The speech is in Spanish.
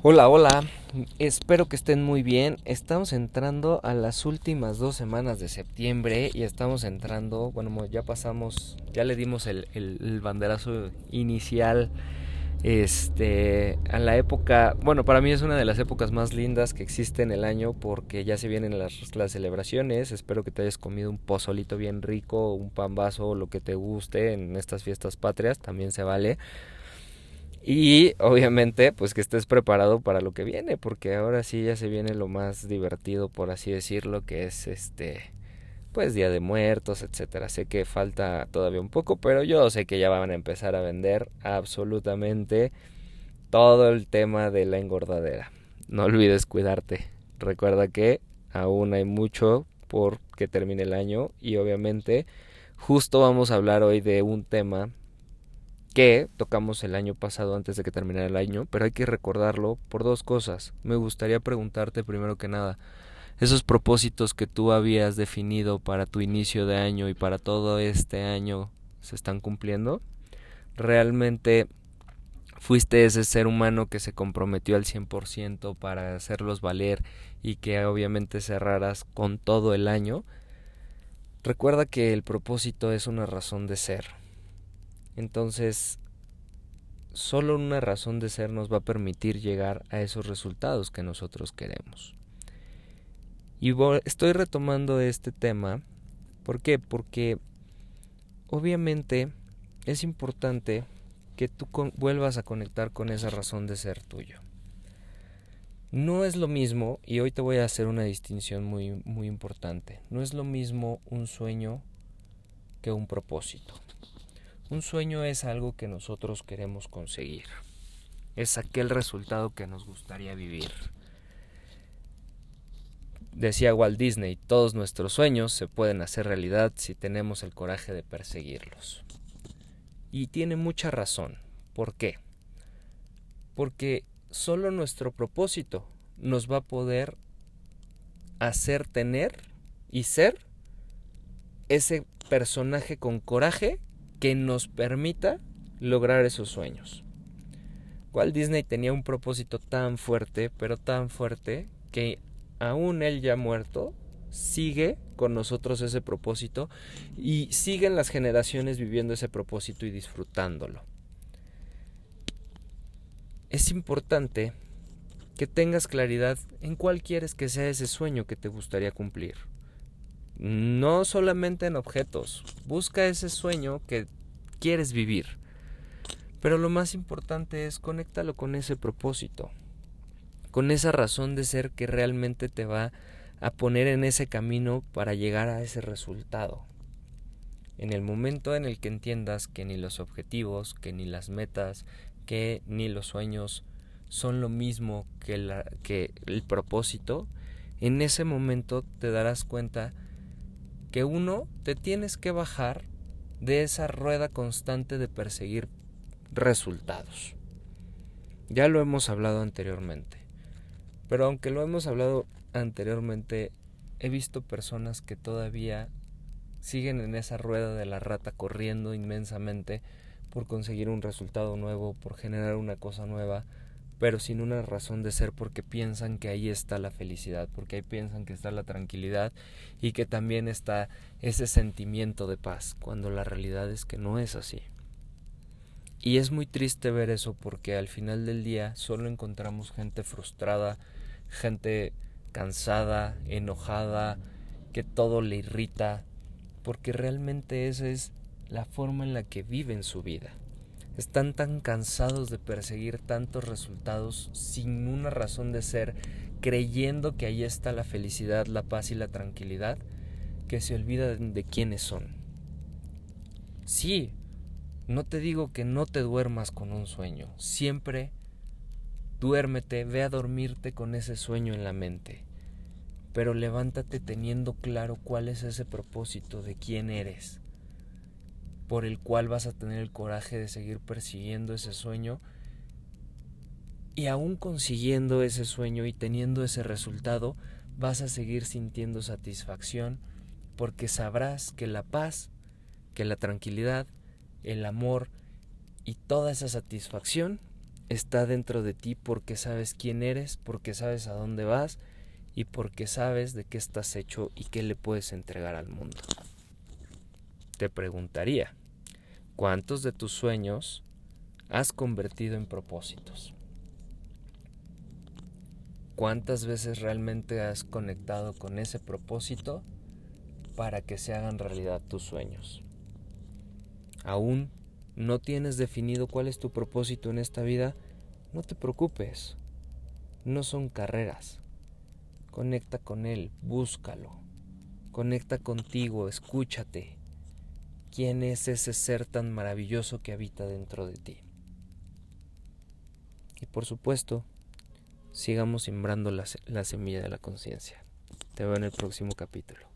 Hola, hola, espero que estén muy bien. Estamos entrando a las últimas dos semanas de septiembre y estamos entrando, bueno, ya pasamos, ya le dimos el, el, banderazo inicial este, a la época, bueno, para mí es una de las épocas más lindas que existe en el año porque ya se vienen las, las celebraciones. Espero que te hayas comido un pozolito bien rico, un pan vaso, lo que te guste en estas fiestas patrias, también se vale. Y obviamente, pues que estés preparado para lo que viene, porque ahora sí ya se viene lo más divertido, por así decirlo, que es este, pues Día de Muertos, etcétera. Sé que falta todavía un poco, pero yo sé que ya van a empezar a vender absolutamente todo el tema de la engordadera. No olvides cuidarte. Recuerda que aún hay mucho por que termine el año y obviamente justo vamos a hablar hoy de un tema que tocamos el año pasado antes de que terminara el año, pero hay que recordarlo por dos cosas. Me gustaría preguntarte primero que nada, esos propósitos que tú habías definido para tu inicio de año y para todo este año se están cumpliendo? ¿Realmente fuiste ese ser humano que se comprometió al 100% para hacerlos valer y que obviamente cerraras con todo el año? Recuerda que el propósito es una razón de ser entonces, solo una razón de ser nos va a permitir llegar a esos resultados que nosotros queremos. Y estoy retomando este tema. ¿Por qué? Porque obviamente es importante que tú vuelvas a conectar con esa razón de ser tuyo. No es lo mismo, y hoy te voy a hacer una distinción muy, muy importante, no es lo mismo un sueño que un propósito. Un sueño es algo que nosotros queremos conseguir. Es aquel resultado que nos gustaría vivir. Decía Walt Disney, todos nuestros sueños se pueden hacer realidad si tenemos el coraje de perseguirlos. Y tiene mucha razón. ¿Por qué? Porque solo nuestro propósito nos va a poder hacer tener y ser ese personaje con coraje que nos permita lograr esos sueños. Walt Disney tenía un propósito tan fuerte, pero tan fuerte, que aún él ya muerto, sigue con nosotros ese propósito y siguen las generaciones viviendo ese propósito y disfrutándolo. Es importante que tengas claridad en cuál quieres que sea ese sueño que te gustaría cumplir no solamente en objetos. Busca ese sueño que quieres vivir. Pero lo más importante es conéctalo con ese propósito, con esa razón de ser que realmente te va a poner en ese camino para llegar a ese resultado. En el momento en el que entiendas que ni los objetivos, que ni las metas, que ni los sueños son lo mismo que, que el propósito, en ese momento te darás cuenta que uno, te tienes que bajar de esa rueda constante de perseguir resultados. Ya lo hemos hablado anteriormente, pero aunque lo hemos hablado anteriormente, he visto personas que todavía siguen en esa rueda de la rata corriendo inmensamente por conseguir un resultado nuevo, por generar una cosa nueva, pero sin una razón de ser porque piensan que ahí está la felicidad, porque ahí piensan que está la tranquilidad y que también está ese sentimiento de paz, cuando la realidad es que no es así. Y es muy triste ver eso porque al final del día solo encontramos gente frustrada, gente cansada, enojada, que todo le irrita, porque realmente esa es la forma en la que viven su vida. Están tan cansados de perseguir tantos resultados sin una razón de ser, creyendo que ahí está la felicidad, la paz y la tranquilidad, que se olvidan de quiénes son. Sí, no te digo que no te duermas con un sueño, siempre duérmete, ve a dormirte con ese sueño en la mente, pero levántate teniendo claro cuál es ese propósito de quién eres por el cual vas a tener el coraje de seguir persiguiendo ese sueño y aún consiguiendo ese sueño y teniendo ese resultado, vas a seguir sintiendo satisfacción porque sabrás que la paz, que la tranquilidad, el amor y toda esa satisfacción está dentro de ti porque sabes quién eres, porque sabes a dónde vas y porque sabes de qué estás hecho y qué le puedes entregar al mundo. Te preguntaría, ¿cuántos de tus sueños has convertido en propósitos? ¿Cuántas veces realmente has conectado con ese propósito para que se hagan realidad tus sueños? ¿Aún no tienes definido cuál es tu propósito en esta vida? No te preocupes. No son carreras. Conecta con Él, búscalo. Conecta contigo, escúchate. ¿Quién es ese ser tan maravilloso que habita dentro de ti? Y por supuesto, sigamos sembrando la, la semilla de la conciencia. Te veo en el próximo capítulo.